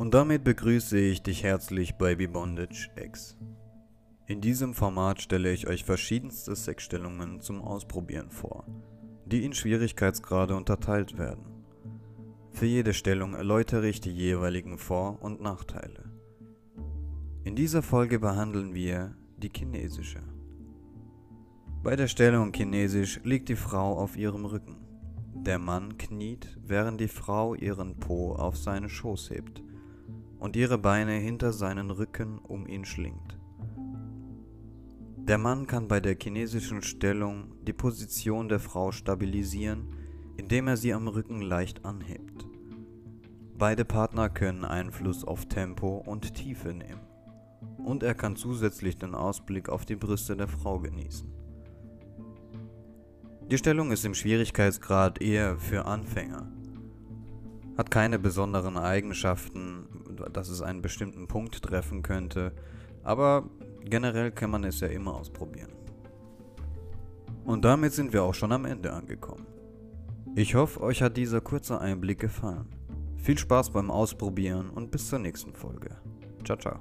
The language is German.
Und damit begrüße ich dich herzlich bei Bondage X. In diesem Format stelle ich euch verschiedenste Sexstellungen zum Ausprobieren vor, die in Schwierigkeitsgrade unterteilt werden. Für jede Stellung erläutere ich die jeweiligen Vor- und Nachteile. In dieser Folge behandeln wir die chinesische. Bei der Stellung chinesisch liegt die Frau auf ihrem Rücken. Der Mann kniet, während die Frau ihren Po auf seinen Schoß hebt und ihre Beine hinter seinen Rücken um ihn schlingt. Der Mann kann bei der chinesischen Stellung die Position der Frau stabilisieren, indem er sie am Rücken leicht anhebt. Beide Partner können Einfluss auf Tempo und Tiefe nehmen. Und er kann zusätzlich den Ausblick auf die Brüste der Frau genießen. Die Stellung ist im Schwierigkeitsgrad eher für Anfänger. Hat keine besonderen Eigenschaften, dass es einen bestimmten Punkt treffen könnte, aber generell kann man es ja immer ausprobieren. Und damit sind wir auch schon am Ende angekommen. Ich hoffe, euch hat dieser kurze Einblick gefallen. Viel Spaß beim Ausprobieren und bis zur nächsten Folge. Ciao, ciao.